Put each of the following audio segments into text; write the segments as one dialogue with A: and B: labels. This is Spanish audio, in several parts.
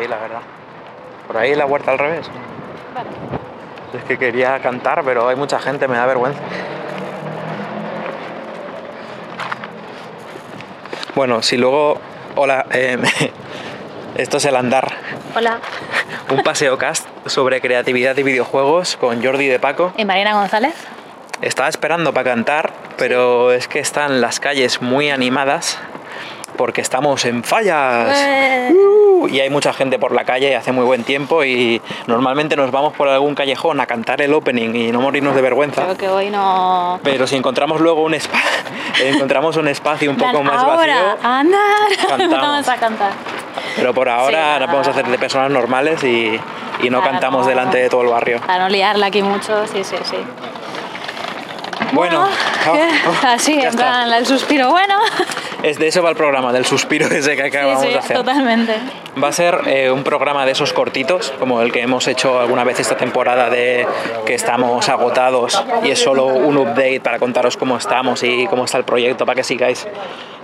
A: Ir, la verdad. Por ahí la huerta al revés. Es que quería cantar, pero hay mucha gente, me da vergüenza. Bueno, si luego... Hola, eh, esto es el andar.
B: Hola,
A: Un paseo cast sobre creatividad y videojuegos con Jordi de Paco.
B: ¿y Marina González?
A: Estaba esperando para cantar, pero es que están las calles muy animadas porque estamos en fallas.
B: Eh.
A: Uh, y hay mucha gente por la calle, hace muy buen tiempo y normalmente nos vamos por algún callejón a cantar el opening y no morirnos de vergüenza.
B: Creo que hoy no...
A: Pero si encontramos luego un espacio, encontramos un espacio un poco más
B: ahora,
A: vacío,
B: andar, vamos a cantar.
A: pero por ahora
B: Sí,
A: nos podemos hacer de personas normales y, y no cantamos
B: no-
A: delante de todo el barrio.
B: Para no liarla aquí mucho, sí, sí, sí.
A: Bueno, oh,
B: ¿qué?
A: oh,
B: así, en plan, el suspiro bueno.
A: Es de eso va el programa, del suspiro ese que
B: Sí,
A: acabamos
B: sí,
A: de hacer.
B: totalmente.
A: Va a ser eh, un programa de esos cortitos, como el que hemos hecho alguna vez esta temporada de que estamos agotados y es solo un update para contaros cómo estamos y cómo está el proyecto, para que sigáis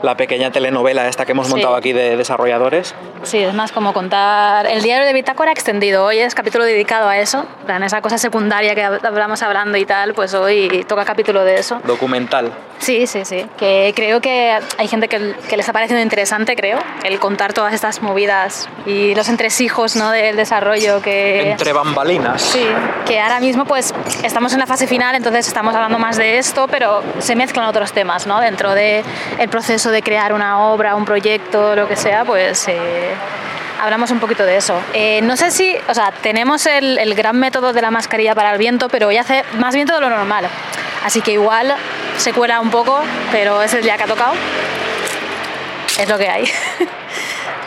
A: la pequeña telenovela esta que hemos
B: Sí.
A: montado aquí de desarrolladores.
B: Sí, es más como contar el diario de Bitácora extendido. Hoy es capítulo dedicado a eso, en esa cosa secundaria que hablamos hablando y tal, pues hoy toca capítulo de eso.
A: Documental.
B: Sí, sí, sí. Que creo que hay gente que, que le está pareciendo interesante, creo, el contar todas estas movidas y los entresijos ¿no? del desarrollo que...
A: Entre bambalinas.
B: Sí, que ahora mismo pues estamos en la fase final, entonces estamos hablando más de esto, pero se mezclan otros temas, ¿no? Dentro del el proceso de crear una obra, un proyecto, lo que sea, pues eh, hablamos un poquito de eso. Eh, no sé si, o sea, tenemos el, el gran método de la mascarilla para el viento, pero hoy hace más viento de lo normal. Así que igual se cuela un poco, pero es el día que ha tocado. Es lo que hay.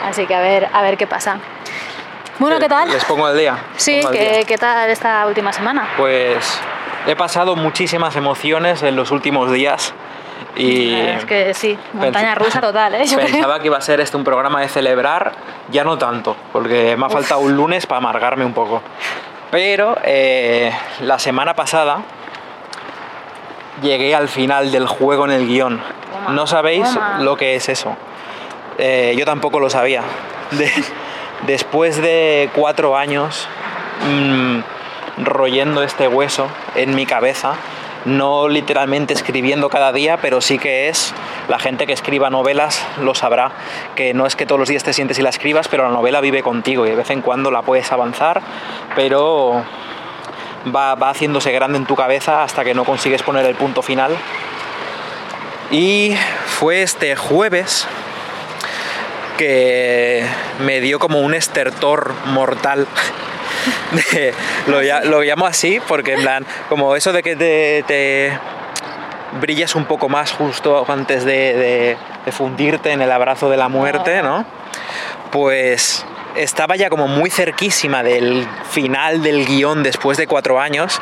B: Así que a ver, a ver qué pasa. Bueno, ¿qué tal?
A: Les pongo al día.
B: Sí, ¿qué,
A: día.
B: ¿qué tal esta última semana?
A: Pues he pasado muchísimas emociones en los últimos días y
B: Es que sí, montaña rusa total, ¿eh?
A: Pensaba que iba a ser este un programa de celebrar, ya no tanto, porque me ha faltado un lunes para amargarme un poco. Pero eh, la semana pasada llegué al final del juego en el guion.
B: Toma,
A: No sabéis
B: toma.
A: lo que es eso. Eh, yo tampoco lo sabía. De- después de cuatro años mm, royendo este hueso en mi cabeza, no literalmente escribiendo cada día, pero sí que es, la gente que escriba novelas lo sabrá, que no es que todos los días te sientes y la escribas, pero la novela vive contigo y de vez en cuando la puedes avanzar, pero va, va haciéndose grande en tu cabeza hasta que no consigues poner el punto final. Y fue este jueves que me dio como un estertor mortal. De- lo, lo llamo así porque en plan, como eso de que te, te brillas un poco más justo antes de, de- de fundirte en el abrazo de la muerte, ¿no? Pues estaba ya como muy cerquísima del final del guion después de cuatro años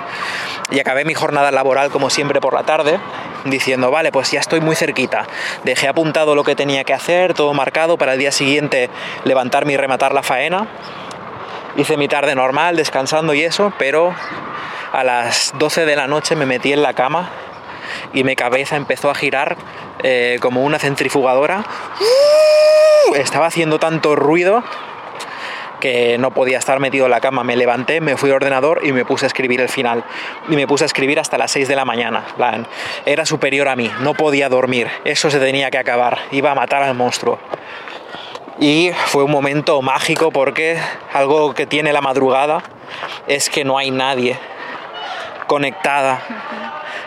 A: y acabé mi jornada laboral como siempre por la tarde diciendo, vale, pues ya estoy muy cerquita. Dejé apuntado lo que tenía que hacer, todo marcado para el día siguiente levantarme y rematar la faena. Hice mi tarde normal, descansando y eso, pero a las 12 de la noche me metí en la cama y mi cabeza empezó a girar eh, como una centrifugadora. Estaba haciendo tanto ruido que no podía estar metido en la cama. Me levanté, me fui al ordenador y me puse a escribir el final. Y me puse a escribir hasta las 6 de la mañana. Era superior a mí, no podía dormir. Eso se tenía que acabar. Iba a matar al monstruo. Y fue un momento mágico porque algo que tiene la madrugada es que no hay nadie conectada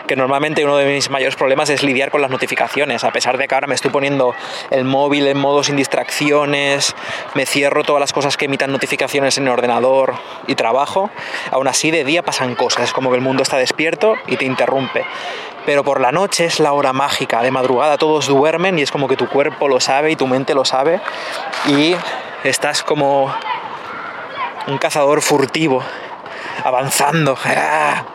A: que normalmente uno de mis mayores problemas es lidiar con las notificaciones, a pesar de que ahora me estoy poniendo el móvil en modo sin distracciones, me cierro todas las cosas que emitan notificaciones en el ordenador y trabajo, aún así de día pasan cosas, es como que el mundo está despierto y te interrumpe. Pero por la noche es la hora mágica, de madrugada todos duermen y es como que tu cuerpo lo sabe y tu mente lo sabe y estás como un cazador furtivo, avanzando. ¡Ah!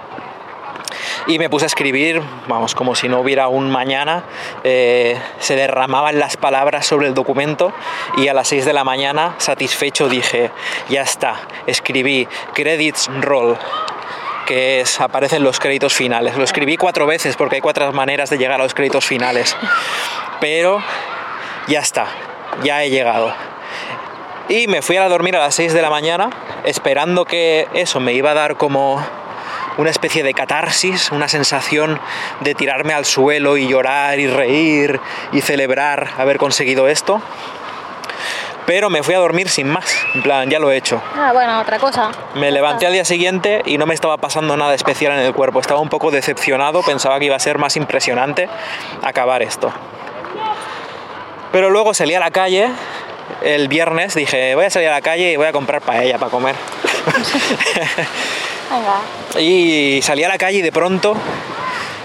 A: Y me puse a escribir, vamos, como si no hubiera un mañana, eh, se derramaban las palabras sobre el documento y a las 6 de la mañana, satisfecho, dije, ya está, escribí credits roll que es, aparecen los créditos finales. Lo escribí cuatro veces porque hay cuatro maneras de llegar a los créditos finales. Pero ya está, ya he llegado. Y me fui a dormir a las 6 de la mañana esperando que eso me iba a dar como una especie de catarsis, una sensación de tirarme al suelo y llorar y reír y celebrar haber conseguido esto. Pero me fui a dormir sin más, en plan, ya lo he hecho.
B: Ah, bueno, otra cosa.
A: Me levanté al día siguiente y no me estaba pasando nada especial en el cuerpo, estaba un poco decepcionado, pensaba que iba a ser más impresionante acabar esto. Pero luego salí a la calle el viernes, dije, voy a salir a la calle y voy a comprar paella para comer. Y salí a la calle y de pronto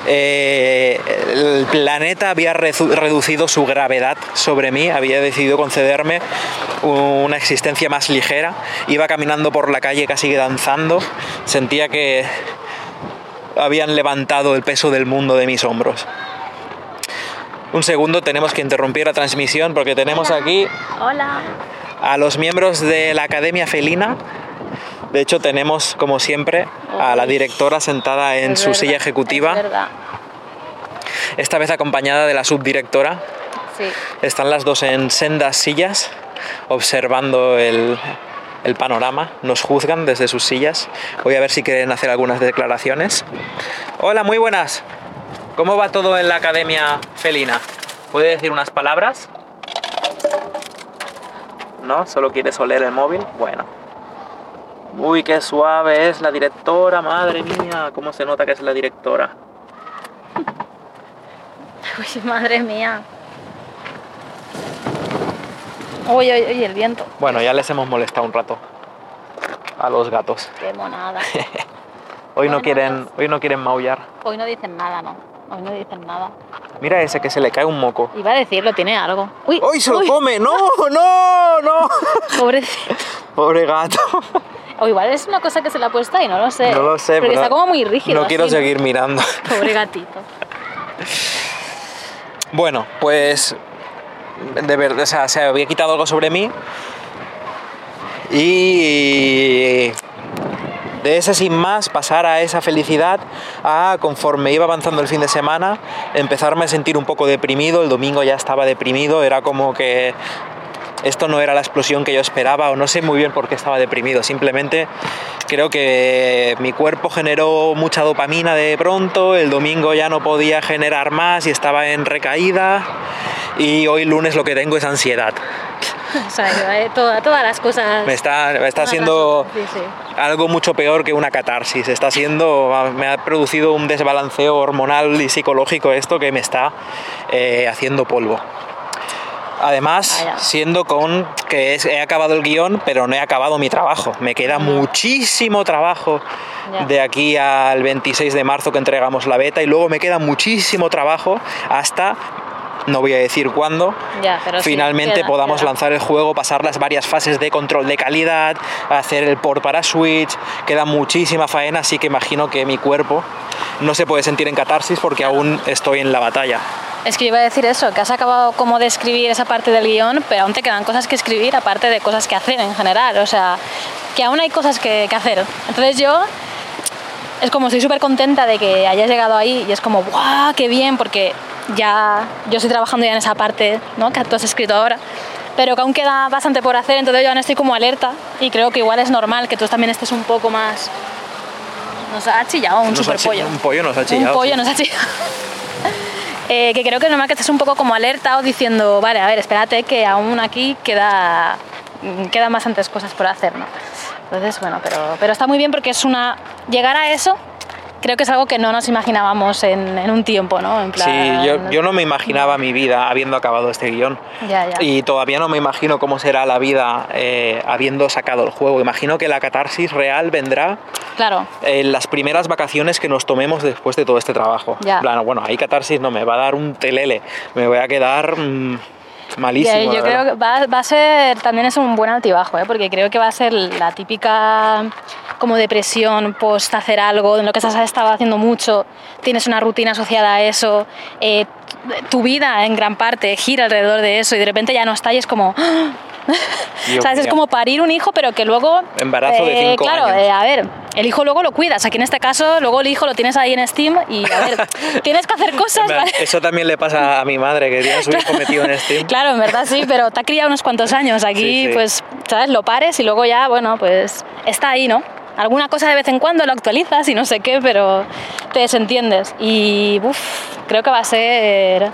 A: eh, el planeta había reducido su gravedad sobre mí, había decidido concederme una existencia más ligera. Iba caminando por la calle casi danzando, sentía que habían levantado el peso del mundo de mis hombros. Un segundo, tenemos que interrumpir la transmisión porque tenemos aquí a los miembros de la Academia Felina de hecho, tenemos, como siempre, a la directora sentada en su silla ejecutiva. Esta vez acompañada de la subdirectora. Sí. Están las dos en sendas sillas, observando el, el panorama. Nos juzgan desde sus sillas. Voy a ver si quieren hacer algunas declaraciones. Hola, muy buenas. ¿Cómo va todo en la Academia Felina? ¿Puede decir unas palabras? ¿No? ¿Solo quieres oler el móvil? Bueno. Uy, qué suave es la directora, madre mía, cómo se nota que es la directora.
B: Uy, madre mía. Uy, uy, uy, el viento.
A: Bueno, ya les hemos molestado un rato a los gatos.
B: Qué monada.
A: hoy, no quieren, hoy no quieren maullar.
B: Hoy no dicen nada, ¿no? Hoy no dicen nada.
A: Mira ese que se le cae un moco.
B: Iba a decirlo, tiene algo.
A: ¡Uy! ¡Hoy se lo come! ¡No, no, no!
B: Pobrecito.
A: Pobre gato.
B: O igual es una cosa que se le ha puesto y no lo sé.
A: No lo sé,
B: pero está como muy rígido.
A: No quiero seguir mirando.
B: Pobre gatito.
A: bueno, pues de verdad, o sea, se había quitado algo sobre mí y de ese sin más pasar a esa felicidad a conforme iba avanzando el fin de semana empezarme a sentir un poco deprimido el domingo ya estaba deprimido era como que esto no era la explosión que yo esperaba o no sé muy bien por qué estaba deprimido. Simplemente creo que mi cuerpo generó mucha dopamina de pronto, el domingo ya no podía generar más y estaba en recaída y hoy lunes lo que tengo es ansiedad.
B: O sea, eh, todas las cosas.
A: Me está, me está haciendo algo mucho peor que una catarsis. Está siendo, me ha producido un desbalanceo hormonal y psicológico esto que me está eh, haciendo polvo. Además, siendo con que he acabado el guion, pero no he acabado mi trabajo. Me queda muchísimo trabajo de aquí al 26 de marzo que entregamos la beta y luego me queda muchísimo trabajo hasta no voy a decir cuándo, finalmente podamos lanzar el juego, pasar las varias fases de control de calidad, hacer el port para Switch, queda muchísima faena, así que imagino que mi cuerpo no se puede sentir en catarsis porque aún estoy en la batalla.
B: Es que iba a decir eso, que has acabado como de escribir esa parte del guion, pero aún te quedan cosas que escribir aparte de cosas que hacer en general. O sea, que aún hay cosas que, hacer. Entonces yo es como estoy súper contenta de que hayas llegado ahí y es como, ¡guau! ¡Qué bien! Porque ya yo estoy trabajando ya en esa parte ¿no? que tú has escrito ahora pero que aún queda bastante por hacer, entonces yo aún estoy como alerta y creo que igual es normal que tú también estés un poco más... Nos ha chillado un super pollo.
A: Un pollo nos ha chillado.
B: Un pollo nos ha chillado. Eh, que creo que normal que estés un poco como alerta o diciendo, vale, a ver, espérate que aún aquí queda, quedan bastantes cosas por hacer, ¿no? Entonces, bueno, pero, pero está muy bien porque es una... Llegar a eso creo que es algo que no nos imaginábamos en, en un tiempo, ¿no? En plan,
A: Sí, yo, yo no me imaginaba mi vida habiendo acabado este guion.
B: Ya, ya.
A: Y todavía no me imagino cómo será la vida eh, habiendo sacado el juego. Imagino que la catarsis real vendrá
B: Claro,
A: en las primeras vacaciones que nos tomemos después de todo este trabajo.
B: Ya.
A: En plan, bueno, ahí catarsis no me va a dar un telele, me voy a quedar mm, malísimo. La
B: yo creo
A: verdad.
B: que va, va a ser, también es un buen altibajo, ¿eh? porque creo que va a ser la típica como depresión post hacer algo, en lo que has estado haciendo mucho, tienes una rutina asociada a eso, eh, tu vida en gran parte gira alrededor de eso y de repente ya no está y es como...
A: Dios
B: ¿Sabes? Es como parir un hijo, pero que luego...
A: Embarazo de
B: eh,
A: cinco
B: Claro,
A: años.
B: eh, a ver, el hijo luego lo cuidas. Aquí en este caso, luego el hijo lo tienes ahí en Steam y, a ver, tienes que hacer cosas... ¿vale?
A: Eso también le pasa a mi madre, que tiene a su hijo metido en Steam.
B: Claro, en verdad sí, pero te ha criado unos cuantos años. Aquí,
A: Sí, sí.
B: pues, ¿sabes? Lo pares y luego ya, bueno, pues está ahí, ¿no? Alguna cosa de vez en cuando lo actualizas y no sé qué, pero te desentiendes. Y, uff, creo que va a ser...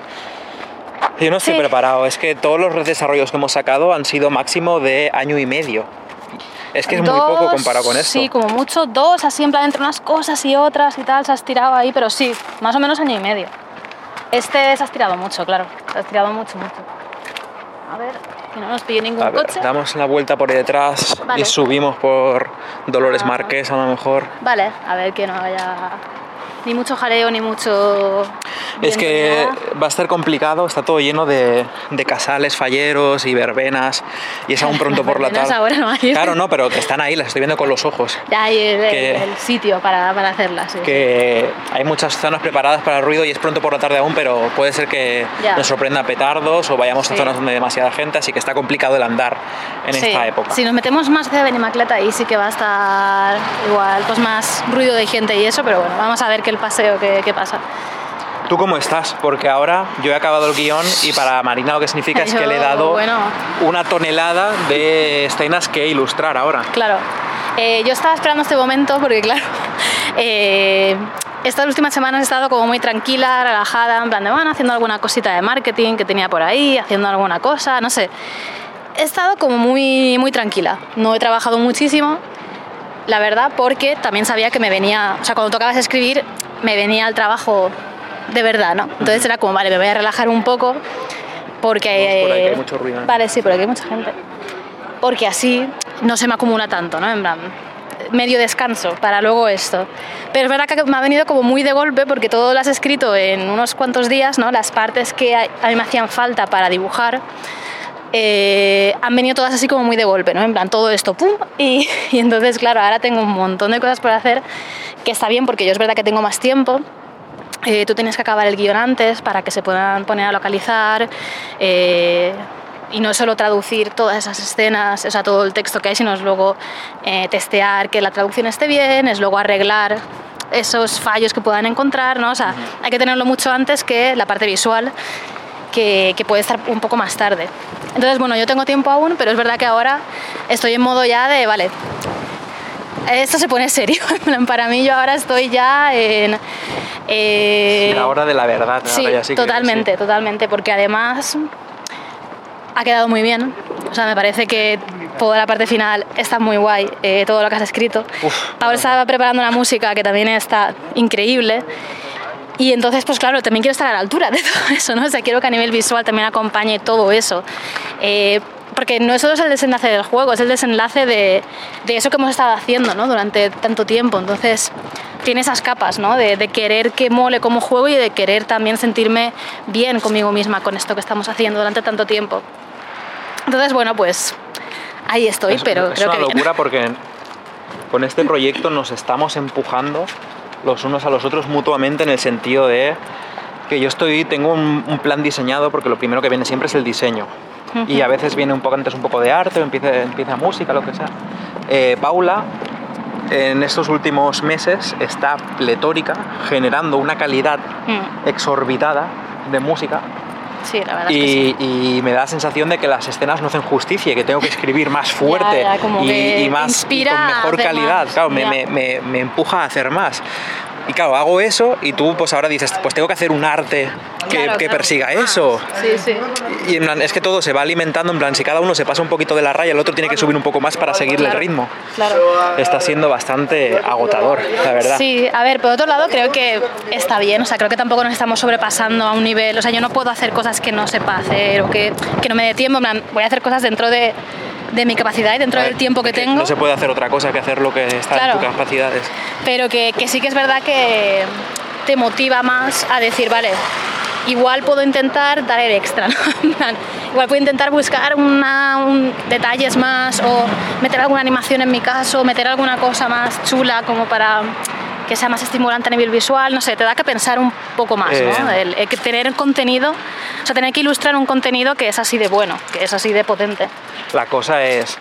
A: Yo no estoy
B: Sí.
A: preparado, es que todos los desarrollos que hemos sacado han sido máximo de año y medio. Es que es muy poco
B: dos,
A: comparado con esto.
B: Sí, como mucho dos, así en plan entre unas cosas y otras y tal, se has tirado ahí, pero sí, más o menos año y medio. Este se has tirado mucho, claro, se has tirado mucho, mucho. A ver, que no nos pille ningún
A: A ver,
B: coche.
A: damos la vuelta por detrás
B: Vale.
A: y subimos por Dolores
B: Ah.
A: Marqués a lo mejor.
B: Vale, a ver que no haya ni mucho jaleo ni mucho.
A: Es que
B: nada.
A: va a estar complicado, está todo lleno de, de casales, falleros y verbenas y es aún pronto por la tarde.
B: ahora no hay.
A: Claro, no, pero que están ahí, las estoy viendo con los ojos.
B: Ya hay el, el-
A: que-
B: el sitio para, para hacerlas. Sí.
A: Que hay muchas zonas preparadas para el ruido y es pronto por la tarde aún, pero puede ser que
B: Ya.
A: nos sorprenda petardos o vayamos
B: Sí.
A: a zonas donde hay demasiada gente, así que está complicado el andar en esta época.
B: Si nos metemos más hacia Benimaclet, ahí sí que va a estar igual, pues más ruido de gente y eso, pero bueno, vamos a ver qué el paseo, qué, qué pasa.
A: ¿Tú cómo estás? Porque ahora yo he acabado el guion y para Marina lo que significa es que le he dado
B: bueno.
A: una tonelada de escenas que ilustrar ahora.
B: Claro. Eh, yo estaba esperando este momento porque, claro, eh, estas últimas semanas he estado como muy tranquila, relajada, en plan de, bueno, haciendo alguna cosita de marketing que tenía por ahí, haciendo alguna cosa, no sé. He estado como muy, muy tranquila. No he trabajado muchísimo, la verdad, porque también sabía que me venía, o sea, cuando tocabas escribir, me venía el trabajo de verdad, ¿no? Entonces era como, vale, me voy a relajar un poco porque...
A: Por ahí, hay
B: eh,
A: mucho ruido.
B: Vale, sí, pero aquí hay mucha gente porque así no se me acumula tanto, ¿no? En plan, medio descanso para luego esto. Pero es verdad que me ha venido como muy de golpe porque todo lo has escrito en unos cuantos días, ¿no? Las partes que a a mí me hacían falta para dibujar. eh, han venido todas así como muy de golpe, ¿no? En plan, todo esto, ¡pum! Y, y entonces, claro, ahora tengo un montón de cosas por hacer, que está bien porque yo es verdad que tengo más tiempo, eh, tú tienes que acabar el guion antes para que se puedan poner a localizar eh, y no solo traducir todas esas escenas, o sea, todo el texto que hay, sino es luego eh, testear que la traducción esté bien, es luego arreglar esos fallos que puedan encontrar, ¿no? O sea, hay que tenerlo mucho antes que la parte visual, que, que puede estar un poco más tarde. Entonces, bueno, yo tengo tiempo aún, pero es verdad que ahora estoy en modo ya de, vale, esto se pone serio. Para mí yo ahora estoy ya en... eh,
A: la hora de la verdad.
B: Sí,
A: ahora ya sí
B: totalmente, totalmente, porque además ha quedado muy bien. O sea, me parece que toda la parte final está muy guay, eh, todo lo que has escrito.
A: Uf.
B: Ahora estaba preparando una música que también está increíble. Y entonces, pues claro, también quiero estar a la altura de todo eso, ¿no? O sea, quiero que a nivel visual también acompañe todo eso. Eh, porque no solo es el desenlace del juego, es el desenlace de, de eso que hemos estado haciendo, ¿no? Durante tanto tiempo. Entonces, tiene esas capas, ¿no? De, de querer que mole como juego y de querer también sentirme bien conmigo misma con esto que estamos haciendo durante tanto tiempo. Entonces, bueno, pues ahí estoy,
A: Es-
B: pero
A: es
B: creo
A: una
B: que bien.
A: locura porque con este proyecto nos estamos empujando los unos a los otros mutuamente en el sentido de que yo estoy tengo un, un plan diseñado porque lo primero que viene siempre es el diseño y a veces viene un poco antes un poco de arte o empieza, empieza música lo que sea Eh, Paula en estos últimos meses está pletórica generando una calidad
B: Mm,
A: exorbitada de música
B: sí, la verdad es que sí.
A: y, y me da la sensación de que las escenas no hacen justicia y que tengo que escribir más fuerte
B: ya,
A: y, y más y con mejor calidad.
B: más,
A: Claro, me, me- me- me empuja a hacer más. Y claro, hago eso y tú pues ahora dices, pues tengo que hacer un arte que,
B: Claro,
A: que
B: claro.
A: persiga eso.
B: Sí, sí.
A: Y en plan, es que todo se va alimentando, en plan, si cada uno se pasa un poquito de la raya, el otro tiene que subir un poco más para seguirle el ritmo.
B: Claro.
A: Está siendo bastante agotador, la verdad.
B: Sí, a ver, por otro lado creo que está bien, o sea, creo que tampoco nos estamos sobrepasando a un nivel, o sea, yo no puedo hacer cosas que no sepa hacer o que, que no me dé tiempo, en plan, voy a hacer cosas dentro de, de mi capacidad y dentro del tiempo que tengo,
A: No se puede hacer otra cosa que hacer lo que está
B: Claro.
A: en tus capacidades.
B: pero que, que sí que es verdad que te motiva más a decir, vale, igual puedo intentar dar el extra, ¿no? Igual puedo intentar buscar una, un- detalles más o meter alguna animación en mi caso, meter alguna cosa más chula como para que sea más estimulante a nivel visual, no sé, te da que pensar un poco más, ¿no?
A: Eh.
B: El, el que tener contenido, o sea, tener que ilustrar un contenido que es así de bueno, que es así de potente.
A: La cosa es,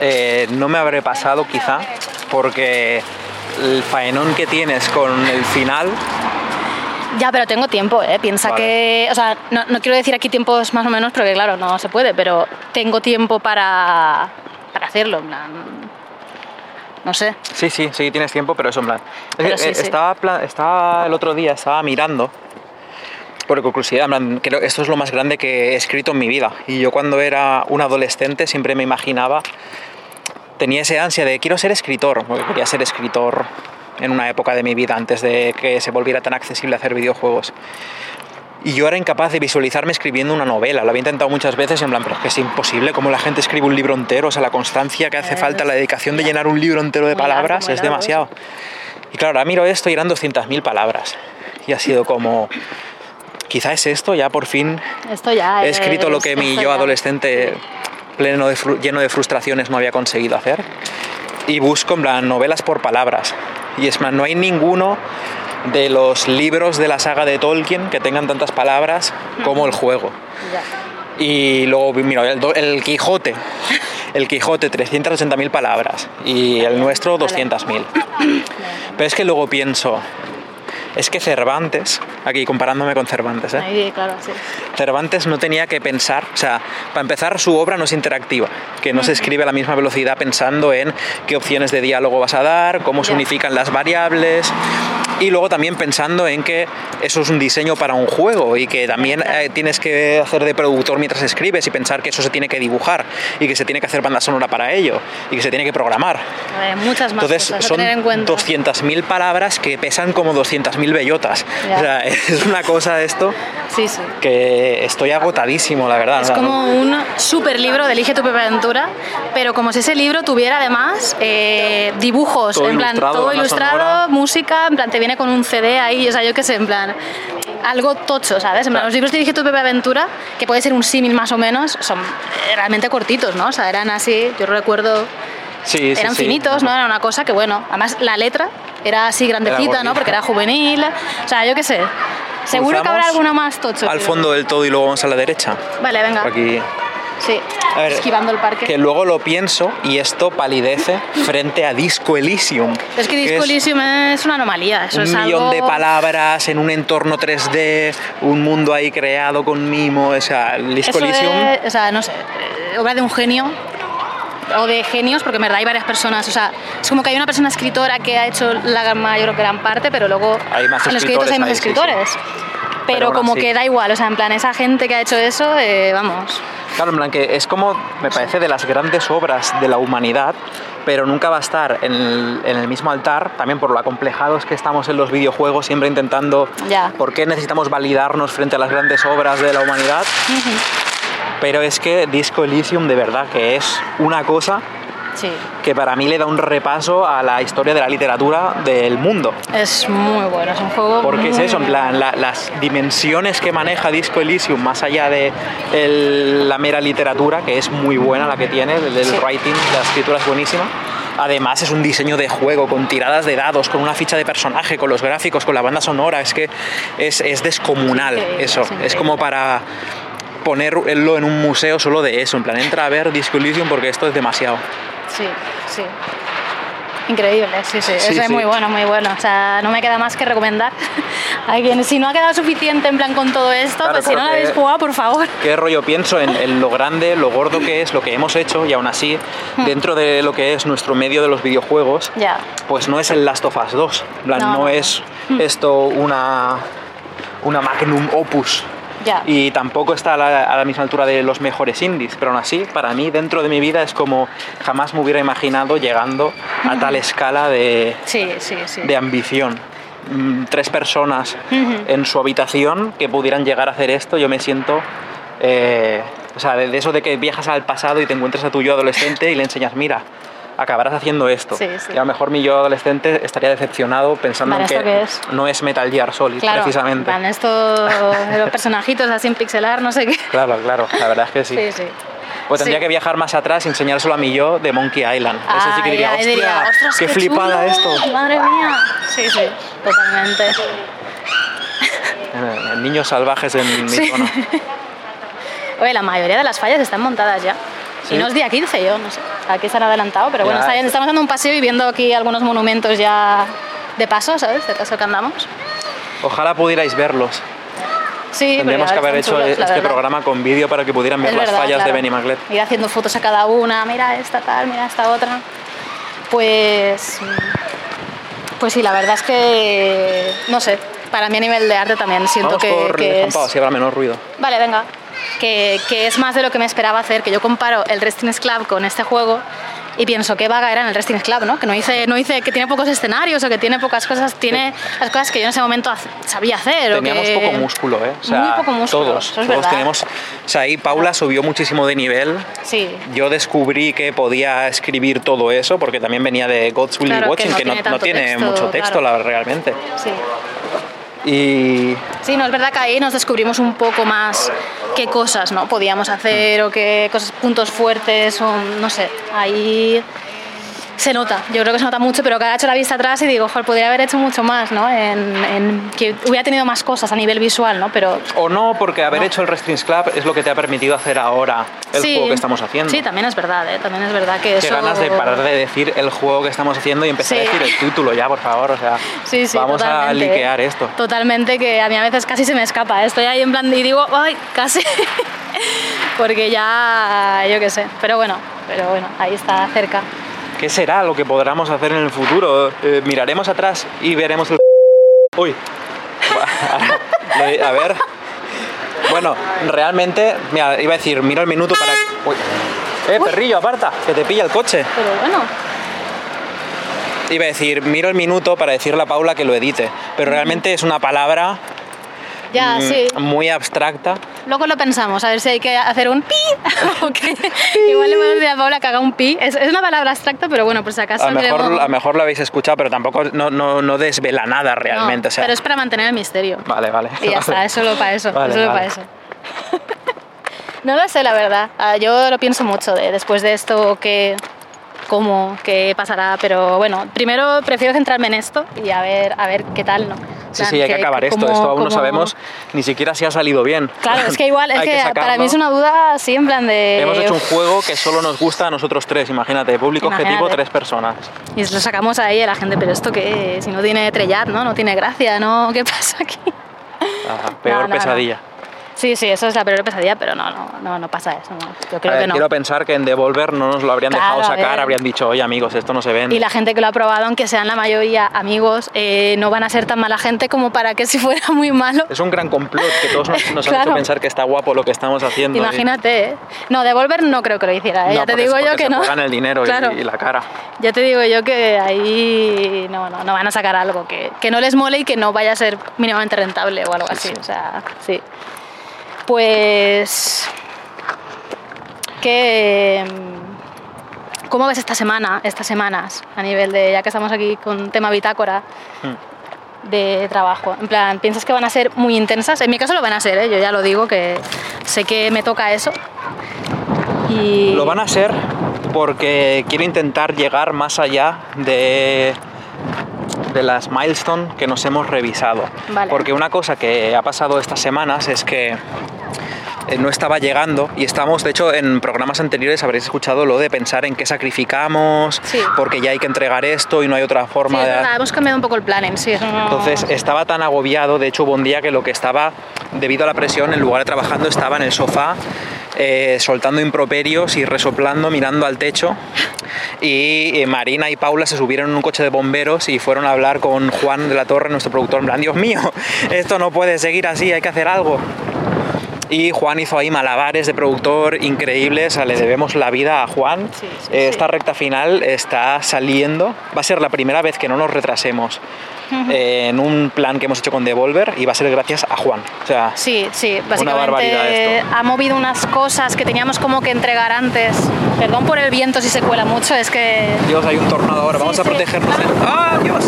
A: eh, no me habré pasado quizá, porque el faenón que tienes con el final,
B: Ya, pero tengo tiempo, ¿eh? Piensa
A: Vale.
B: que. O sea, no, no quiero decir aquí tiempos más o menos, porque claro, no se puede, pero tengo tiempo para, para hacerlo. en plan, No sé.
A: sí, sí, sí, tienes tiempo, pero eso en plan. Es que,
B: sí,
A: eh,
B: sí.
A: Estaba, pla- estaba el otro día, estaba mirando, por curiosidad, creo que esto es lo más grande que he escrito en mi vida. Y yo cuando era un adolescente siempre me imaginaba, tenía ese ansia de quiero ser escritor, porque quería ser escritor en una época de mi vida antes de que se volviera tan accesible hacer videojuegos. Y yo era incapaz de visualizarme escribiendo una novela. Lo había intentado muchas veces en plan, pero es que es imposible cómo la gente escribe un libro entero. O sea, la constancia que hace falta, la dedicación de llenar un libro entero de palabras es demasiado. Y claro, ahora miro esto y eran 200.000 palabras. Y ha sido como, quizá es esto, ya por fin
B: Esto ya.
A: he
B: es-
A: escrito lo que mi yo adolescente pleno de fru- lleno de frustraciones no había conseguido hacer. Y busco en plan novelas por palabras. Y es más, no hay ninguno de los libros de la saga de Tolkien que tengan tantas palabras como el juego.
B: Ya.
A: Y luego, mira, el, el Quijote. El Quijote, 380.000 palabras. Y el nuestro, 200.000. Pero es que luego pienso, es que Cervantes, aquí comparándome con Cervantes, ¿eh?
B: Ahí, claro, sí.
A: Cervantes no tenía que pensar, o sea, para empezar su obra no es interactiva, que no se escribe a la misma velocidad pensando en qué opciones de diálogo vas a dar, cómo se unifican las variables y luego también pensando en que eso es un diseño para un juego y que también eh, tienes que hacer de productor mientras escribes y pensar que eso se tiene que dibujar y que se tiene que hacer banda sonora para ello y que se tiene que programar.
B: Eh, muchas más
A: Entonces
B: cosas a
A: son
B: tener en cuenta.
A: 200.000 palabras que pesan como 200.000 bellotas.
B: Ya.
A: O sea, es una cosa esto
B: Sí, sí.
A: que estoy agotadísimo, la verdad.
B: Es
A: O sea,
B: como un super libro de Elige tu propia aventura, pero como si ese libro tuviera además eh, dibujos,
A: Todo
B: en plan, todo ilustrado,
A: sonora.
B: música, en plan, te viene con un CD ahí, o sea, yo qué sé, en plan, algo tocho, ¿sabes? En plan,
A: Claro.
B: los libros de Elige tu propia aventura, que puede ser un símil más o menos, son realmente cortitos, ¿no? O sea, eran así, yo recuerdo,
A: sí, sí,
B: eran
A: sí.
B: finitos, ¿no? Era una cosa que, bueno, además la letra era así grandecita. ¿no? Porque era juvenil, o sea, yo qué sé. Seguro que habrá alguna más tocho.
A: Al fondo del todo y luego vamos a la derecha.
B: Vale, venga.
A: Por Aquí.
B: Sí,
A: A ver,
B: esquivando el parque.
A: Que luego lo pienso y esto palidece frente a Disco Elysium.
B: Es que Disco
A: es
B: Elysium es una anomalía. Eso
A: un
B: es
A: millón
B: algo...
A: de palabras en un entorno 3D, un mundo ahí creado con mimo. O sea, Disco
B: Eso
A: Elysium.
B: es, o sea, no sé, obra de un genio o de genios, porque en verdad hay varias personas. O sea, es como que hay una persona escritora que ha hecho la mayor gran parte, pero luego
A: Hay más
B: en los créditos hay más
A: escritores.
B: Pero, como que da igual, o sea, en plan, esa gente que ha hecho eso, eh, vamos.
A: Claro, en plan que es como, me parece, de las grandes obras de la humanidad, pero nunca va a estar en el, en el mismo altar, también por lo acomplejados que estamos en los videojuegos, siempre intentando
B: Ya.
A: por qué necesitamos validarnos frente a las grandes obras de la humanidad. Pero es que Disco Elysium de verdad que es una cosa
B: Sí,
A: que para mí le da un repaso a la historia de la literatura del mundo.
B: es muy bueno, es un juego.
A: Porque es eso, en
B: muy
A: plan, la- las dimensiones que maneja Disco Elysium, más allá de el- la mera literatura, que es muy buena la que tiene, el
B: Sí.
A: writing, la escritura es buenísima. Además es un diseño de juego, con tiradas de dados, con una ficha de personaje, con los gráficos, con la banda sonora, es que es, es descomunal
B: Es
A: eso.
B: es
A: como para ponerlo en un museo solo de eso, en plan, entra a ver Disco Elysium porque esto es demasiado.
B: Sí, sí. Increíble, sí, sí,
A: Sí,
B: eso es
A: sí.
B: muy bueno, muy bueno. O sea, no me queda más que recomendar a quien, si no ha quedado suficiente en plan con todo esto,
A: Claro,
B: pues si no lo
A: porque-
B: habéis jugado, por favor.
A: qué rollo pienso en, en lo grande, lo gordo que es, lo que hemos hecho y aún así, dentro de lo que es nuestro medio de los videojuegos,
B: Ya.
A: pues no es el Last of Us 2. En plan,
B: No,
A: no,
B: no.
A: es esto una, una magnum opus. Y tampoco está a la, a la misma altura de los mejores indies, pero aún así, para mí, dentro de mi vida, es como jamás me hubiera imaginado llegando a tal escala de,
B: Sí, sí, sí.
A: de ambición. Mm, Tres personas en su habitación que pudieran llegar a hacer esto, yo me siento. eh, o sea, de, de eso de que viajas al pasado y te encuentras a tu yo adolescente y le enseñas, mira, acabarás haciendo esto.
B: Sí, sí.
A: Y a lo mejor mi yo adolescente estaría decepcionado pensando en que no es Metal Gear Solid,
B: Claro,
A: precisamente.
B: Van estos los personajitos así en pixelar, no sé qué.
A: Claro, claro, la verdad es que sí.
B: Sí.
A: Pues tendría
B: Sí.
A: que viajar más atrás y enseñárselo a mi yo de Monkey Island. Eso sí que
B: Ah,
A: diría, hostia,
B: diría, "Ostras,
A: qué, flipada
B: chulo,
A: esto.
B: Madre mía. Sí, sí, totalmente.
A: Eh, Niños salvajes en mi
B: Sí.
A: zona.
B: Oye, la mayoría de las fallas están montadas ya.
A: Sí.
B: Y no es día 15, yo no sé. Aquí se han adelantado, pero bueno, está estamos dando un paseo y viendo aquí algunos monumentos ya de paso, ¿sabes? De paso que andamos.
A: Ojalá pudierais verlos.
B: Sí,
A: Tendríamos que haber hecho
B: chulos,
A: este
B: verdad.
A: programa con vídeo para que pudieran ver
B: Es
A: las
B: verdad,
A: fallas de
B: claro.
A: Benny Maglet.
B: Ir haciendo fotos a cada una, mira esta tal, mira esta otra. Pues. Pues sí, la verdad es que. No sé. Para mí a nivel de arte también siento
A: Vamos
B: que,
A: por
B: que es.
A: si habrá menor ruido.
B: Vale, venga. Que, que es más de lo que me esperaba hacer, que yo comparo el Restless Club con este juego y pienso que vaga era en el Restless Club, ¿no? Que no hice, no hice, que tiene pocos escenarios o que tiene pocas cosas, tiene las cosas que yo en ese momento sabía hacer. o
A: Teníamos
B: que-
A: poco músculo, ¿eh? O sea,
B: Muy poco músculo,
A: Todos,
B: es
A: todos tenemos. O sea, ahí Paula subió muchísimo de nivel.
B: Sí,
A: Yo descubrí que podía escribir todo eso porque también venía de God's Will Be
B: Claro, que
A: Watching,
B: no
A: que no,
B: tiene
A: no tiene
B: texto,
A: mucho texto
B: claro.
A: la- realmente.
B: sí. Sí, no es verdad que ahí nos descubrimos un poco más qué cosas ¿no? podíamos hacer o qué cosas, puntos fuertes o no sé. Ahí se nota, yo creo que se nota mucho, pero que ahora he hecho la vista atrás y digo, joder, podría haber hecho mucho más, ¿no? En, en que hubiera tenido más cosas a nivel visual, ¿no? Pero
A: O no, porque haber
B: No.
A: hecho el Restrings Club es lo que te ha permitido hacer ahora el
B: sí,
A: juego que estamos haciendo.
B: Sí, también es verdad, ¿eh? También es verdad que
A: Qué
B: eso...
A: ganas de parar de decir el juego que estamos haciendo y empezar
B: Sí.
A: a decir el título ya, por favor. O sea,
B: Sí, sí,
A: vamos a
B: totalmente,
A: liquear
B: ¿eh?
A: esto.
B: Totalmente, que a mí a veces casi se me escapa. ¿eh? Estoy ahí en plan y digo, ay, casi. Porque ya, yo qué sé. Pero bueno, pero bueno, ahí está cerca.
A: ¿Qué será lo que podamos hacer en el futuro? Eh, miraremos atrás y veremos el... Uy. a ver. Bueno, realmente, mira, iba a decir, miro el minuto para... Uy. Eh, perrillo, aparta, que te pilla el coche.
B: Pero bueno,
A: Iba a decir, miro el minuto para decirle a Paula que lo edite, pero realmente es una palabra
B: ya,
A: mm,
B: sí.
A: muy abstracta.
B: Luego lo pensamos, a ver si hay que hacer un pi. o qué. Igual le podemos decir a Paula que haga un pi. Es, es una palabra abstracta, pero bueno, por si acaso
A: A lo mejor, a lo mejor lo habéis escuchado, pero tampoco no, no, no desvela nada
B: No,
A: realmente. o sea,
B: Pero es para mantener el misterio.
A: Vale, vale.
B: Y ya está, es solo para eso.
A: Vale,
B: es solo
A: vale.
B: para eso. no lo sé, la verdad. Ah, Yo lo pienso mucho de después de esto, qué, cómo, qué pasará. Pero bueno, primero prefiero centrarme en esto y a ver, a ver qué tal, ¿no?
A: Sí, sí, hay que acabar esto. Esto aún no sabemos ni siquiera si ha salido bien.
B: Claro, es que igual, es que, para mí es una duda así en plan de...
A: Hemos hecho un juego que solo nos gusta a nosotros tres, imagínate, público objetivo tres personas.
B: Y lo sacamos ahí a la gente, pero esto qué, si no tiene trellat, ¿no? No tiene gracia, ¿no? ¿Qué pasa aquí?
A: Ajá, peor
B: no, no.
A: pesadilla.
B: Sí, sí, eso es la peor pesadilla, pero no, no, no, no pasa eso. no. Yo creo
A: ver,
B: que no.
A: Quiero pensar que en Devolver no nos lo habrían
B: Claro,
A: dejado sacar, habrían dicho, oye amigos, esto no se ven.
B: Y la gente que lo ha probado, aunque sean la mayoría amigos, eh, no van a ser tan mala gente como para que si fuera muy malo.
A: Es un gran complot que todos nos, nos han hecho pensar que está guapo lo que estamos haciendo.
B: Imagínate, ¿eh? No, Devolver no creo que lo hiciera, ¿eh? Ya te digo yo que
A: se
B: no.
A: el dinero y-
B: Claro.
A: y, la cara.
B: Ya te digo yo que ahí no, no, no van a sacar algo que, que no les mole y que no vaya a ser mínimamente rentable o algo así.
A: sí.
B: O sea, sí. Pues. ¿Qué. mm, ¿Cómo ves esta semana, estas semanas, a nivel de, ya que estamos aquí con tema bitácora,
A: Hmm.
B: de trabajo? En plan, ¿piensas que van a ser muy intensas? En mi caso lo van a ser, ¿eh? yo ya lo digo, que sé que me toca eso. Y...
A: Lo van a ser porque quiero intentar llegar más allá de, de las milestone que nos hemos revisado.
B: Vale.
A: Porque una cosa que ha pasado estas semanas es que no estaba llegando y estamos, de hecho, en programas anteriores habréis escuchado lo de pensar en qué sacrificamos,
B: Sí.
A: porque ya hay que entregar esto y no hay otra
B: Sí,
A: forma
B: es
A: de...
B: verdad, hemos cambiado un poco el planning, sí. eso no-
A: Entonces estaba tan agobiado, de hecho hubo un día que lo que estaba, debido a la presión, en lugar de trabajando, estaba en el sofá eh, soltando improperios y resoplando, mirando al techo. Y eh, Marina y Paula se subieron en un coche de bomberos y fueron a hablar con Juan de la Torre, nuestro productor, en plan, Dios mío, esto no puede seguir así, hay que hacer algo. Y Juan hizo ahí malabares de productor increíbles, o sea, le debemos la vida a Juan.
B: Sí, sí,
A: Eh,
B: sí.
A: Esta recta final está saliendo, va a ser la primera vez que no nos retrasemos eh, en un plan que hemos hecho con Devolver y va a ser gracias a Juan. O sea,
B: Sí, sí,
A: barbaridad
B: básicamente ha movido unas cosas que teníamos como que entregar antes. Perdón por el viento si se cuela mucho, es que
A: Dios, hay un tornado ahora, vamos a protegernos. de- ¡Ah, Dios!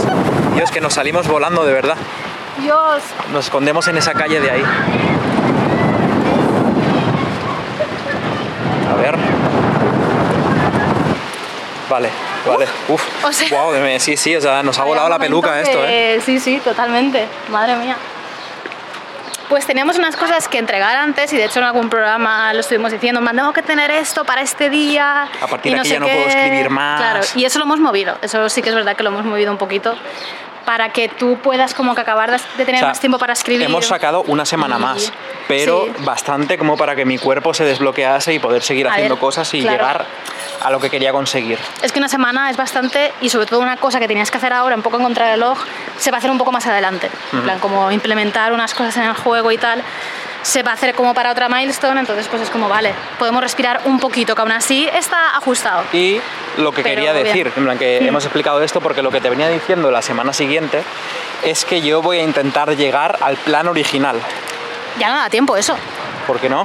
A: Dios, que nos salimos volando de verdad.
B: Dios,
A: Nos escondemos en esa calle de ahí. Vale, vale. Uf.
B: o sea-
A: me- sí, sí, o sea, nos ha volado la peluca esto, ¿eh?
B: Sí, sí, totalmente. Madre mía. Pues teníamos unas cosas que entregar antes y de hecho en algún programa lo estuvimos diciendo, "Man, tengo que tener esto para este día.
A: A partir
B: y
A: de
B: no
A: aquí ya no
B: qué".
A: puedo escribir más.
B: Claro, y eso lo hemos movido. Eso sí que es verdad que lo hemos movido un poquito para que tú puedas como que acabar de tener
A: O sea,
B: más tiempo para escribir.
A: Hemos sacado una semana más, pero
B: sí.
A: bastante como para que mi cuerpo se desbloquease y poder seguir
B: A
A: haciendo
B: ver,
A: cosas y
B: claro.
A: llegar a lo que quería conseguir.
B: Es que una semana es bastante y sobre todo una cosa que tenías que hacer ahora, un poco en contrarreloj, se va a hacer un poco más adelante. En plan, como implementar unas cosas en el juego y tal, se va a hacer como para otra milestone, entonces pues es como, vale, podemos respirar un poquito, que aún así está ajustado.
A: Y lo que
B: Pero
A: quería decir, en plan que hemos explicado esto porque lo que te venía diciendo la semana siguiente es que yo voy a intentar llegar al plan original.
B: Ya no da tiempo eso,
A: ¿Por qué no?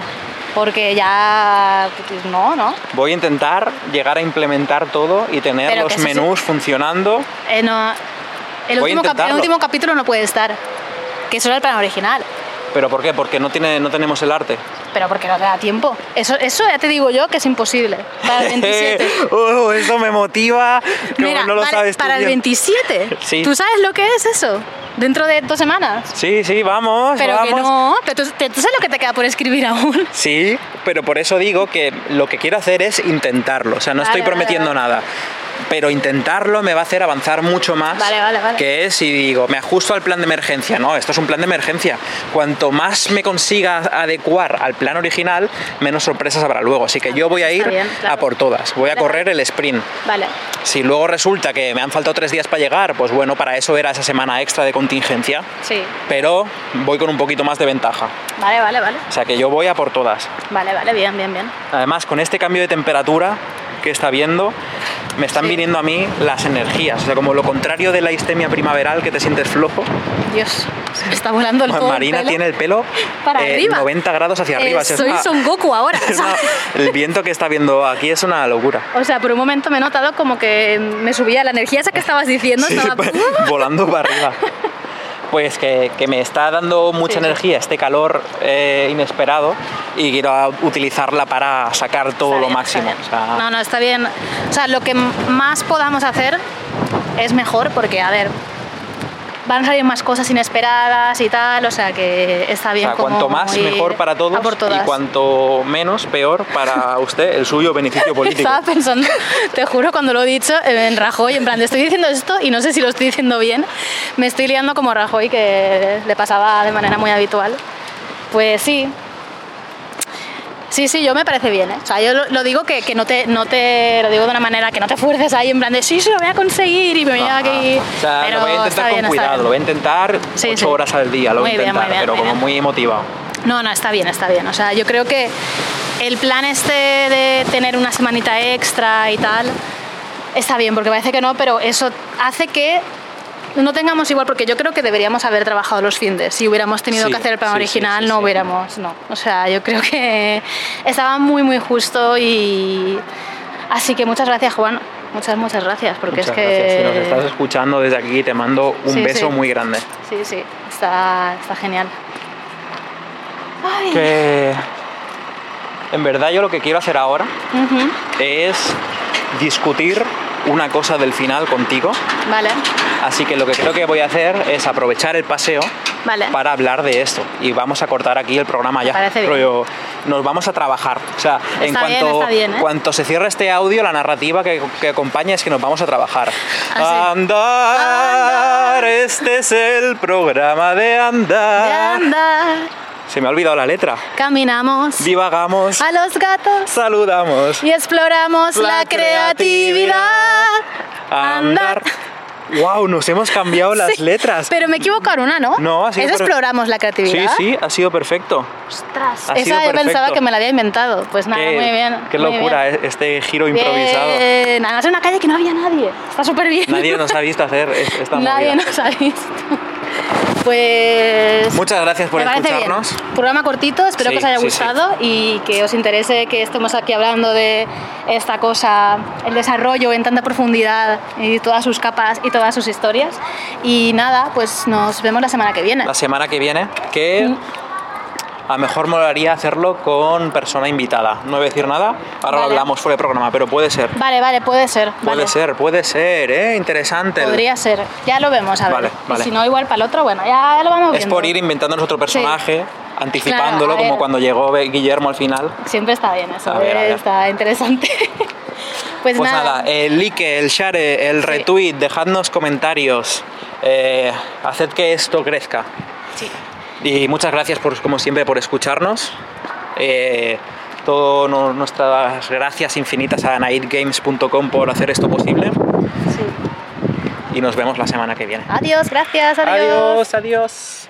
B: porque ya... pues, No, no.
A: Voy a intentar llegar a implementar todo y tener
B: Pero
A: los
B: sí-
A: menús funcionando.
B: Eh, no el, último el último capítulo no puede estar, que eso era el plan original.
A: ¿Pero por qué? Porque no, tiene, no tenemos el arte.
B: Pero porque no te da tiempo. Eso, eso ya te digo yo que es imposible. Para el 27.
A: Oh, eso me motiva. como
B: Mira,
A: no lo
B: vale,
A: sabes tú
B: para el
A: bien.
B: 27.
A: Sí.
B: ¿Tú sabes lo que es eso? Dentro de dos semanas.
A: Sí, sí, vamos,
B: Pero
A: vamos.
B: que no. Pero tú, te- ¿tú sabes lo que te queda por escribir aún.
A: Sí, pero por eso digo que lo que quiero hacer es intentarlo. O sea, no
B: Vale,
A: estoy
B: vale,
A: prometiendo
B: vale.
A: nada. Pero intentarlo me va a hacer avanzar mucho más.
B: Vale, vale, vale.
A: Que es si digo, me ajusto al plan de emergencia. No, esto es un plan de emergencia. Cuanto más me consiga adecuar al plan original, menos sorpresas habrá luego. Así que yo voy a ir
B: Está bien, claro.
A: a por todas. Voy a correr el sprint.
B: Vale.
A: Si luego resulta que me han faltado tres días para llegar, pues bueno, para eso era esa semana extra de contingencia.
B: Sí.
A: Pero voy con un poquito más de ventaja.
B: Vale, vale, vale.
A: O sea que yo voy a por todas.
B: Vale, vale, bien, bien, bien.
A: Además, con este cambio de temperatura que está viendo, me están
B: Sí.
A: viniendo a mí las energías. O sea, como lo contrario de la histemia primaveral, que te sientes flojo.
B: Dios, se me está volando el todo el
A: Marina
B: pelo.
A: tiene el pelo
B: Para
A: eh,
B: arriba.
A: 90 grados hacia
B: Eh,
A: arriba. O sea, es
B: soy
A: una-
B: Son Goku ahora.
A: una- el viento que está viendo aquí es una locura.
B: O sea, por un momento me he notado como que me subía la energía esa que estabas diciendo.
A: Sí,
B: estaba...
A: pues, volando para arriba. Pues que, que me está dando mucha
B: Sí,
A: energía este calor eh, inesperado y quiero utilizarla para sacar todo lo máximo. O sea,
B: No, no, está bien. O sea, lo que más podamos hacer es mejor porque, a ver, van a salir más cosas inesperadas y tal, o sea que está
A: o
B: bien.
A: sea,
B: como
A: cuanto más mejor para todos
B: por
A: y
B: todas.
A: cuanto menos peor para usted el suyo beneficio político.
B: Estaba pensando, te juro, cuando lo he dicho, en Rajoy, en plan, te estoy diciendo esto y no sé si lo estoy diciendo bien, me estoy liando como Rajoy, que le pasaba de manera muy habitual. Pues sí. Sí, sí, yo me parece bien, ¿eh? O sea, yo lo, lo digo que, que no, te, no te... Lo digo de una manera que no te fuerces ahí en plan de sí, sí, lo voy a conseguir y me voy a aquí...
A: O sea,
B: Pero
A: lo voy a intentar con cuidado, lo voy a intentar
B: Sí,
A: ocho
B: sí.
A: horas al día, lo voy a intentar,
B: bien,
A: pero como muy motivado.
B: No, no, está bien, está bien. O sea, yo creo que el plan este de tener una semanita extra y tal, está bien, porque parece que no, pero eso hace que no tengamos igual, porque yo creo que deberíamos haber trabajado los findes. Si hubiéramos tenido
A: Sí,
B: que hacer el plan
A: sí,
B: original,
A: sí,
B: no hubiéramos, no. O sea, yo creo que estaba muy, muy justo y... Así que muchas gracias, Juan. Muchas, muchas gracias, porque
A: Muchas
B: es que...
A: gracias. Si nos estás escuchando desde aquí, te mando un beso muy grande.
B: Sí, sí, está, está genial. Ay.
A: Que en verdad yo lo que quiero hacer ahora es discutir una cosa del final contigo.
B: Vale.
A: Así que lo que creo que voy a hacer es aprovechar el paseo
B: Vale.
A: para hablar de esto. Y vamos a cortar aquí el programa ya.
B: parece bien.
A: Rollo, nos vamos a trabajar. O sea, en
B: Está
A: cuanto,
B: bien, ¿eh?
A: cuanto se cierre este audio, la narrativa que, que acompaña es que nos vamos a trabajar.
B: Ah,
A: Andar,
B: Andar.
A: este es el programa de
B: De
A: andar. Se me ha olvidado la letra.
B: caminamos
A: Divagamos,
B: a los gatos
A: saludamos.
B: y exploramos la, creatividad.
A: Andar. Wow, nos hemos cambiado las
B: Sí,
A: letras.
B: Pero me equivoco en una, ¿no?
A: No, sido
B: Eso exploramos la
A: Sí,
B: creatividad.
A: sí, ha sido perfecto.
B: Ostras,
A: Ha
B: esa yo pensaba
A: perfecto.
B: que me la había inventado. Pues nada,
A: qué,
B: muy bien.
A: Qué
B: muy
A: locura
B: bien.
A: eh, este giro improvisado.
B: Bien. Además, en una calle que no había nadie. Está súper bien.
A: Nadie nos ha visto hacer es- esta
B: Nadie
A: movida.
B: nos ha visto. Pues.
A: Muchas gracias por escucharnos.
B: Bien. Programa cortito, espero
A: Sí,
B: que os haya
A: sí, sí.
B: gustado y que os interese que estemos aquí hablando de esta cosa, el desarrollo en tanta profundidad y todas sus capas y todas sus historias. Y nada, pues nos vemos la semana que viene.
A: La semana que viene, que
B: Mm.
A: A lo mejor molaría hacerlo con persona invitada. No voy a decir nada, ahora lo hablamos fuera de programa, pero puede ser.
B: Vale, vale, puede ser.
A: Puede
B: vale.
A: ser, puede ser, ¿eh? Interesante.
B: Podría ser. Ya lo vemos, a ver.
A: Vale, vale.
B: si no, igual para el otro, bueno, ya lo vamos
A: Es
B: viendo.
A: por ir inventándonos otro personaje, anticipándolo,
B: Claro, a
A: como cuando llegó Guillermo al final.
B: Siempre está bien eso,
A: A ver, a ver.
B: está interesante. pues,
A: Pues nada,
B: nada.
A: el like, el share, el
B: Sí.
A: retweet, dejadnos comentarios, eh, haced que esto crezca.
B: Sí.
A: Y muchas gracias, por, como siempre, por escucharnos. Eh, todo no- nuestras gracias infinitas a naidgames.com por hacer esto posible.
B: sí.
A: Y nos vemos la semana que viene.
B: Adiós, gracias, adiós.
A: adiós. adiós.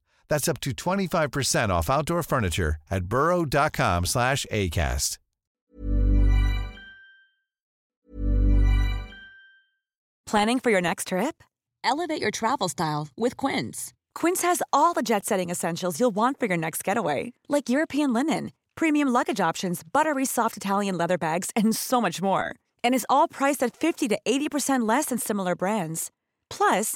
C: That's up to 25% off outdoor furniture at burrow.com slash ACAST.
D: Planning for your next trip? Elevate your travel style with Quince. Quince has all the jet setting essentials you'll want for your next getaway, like European linen, premium luggage options, buttery soft Italian leather bags, and so much more. And is all priced at 50 to 80% less than similar brands. Plus,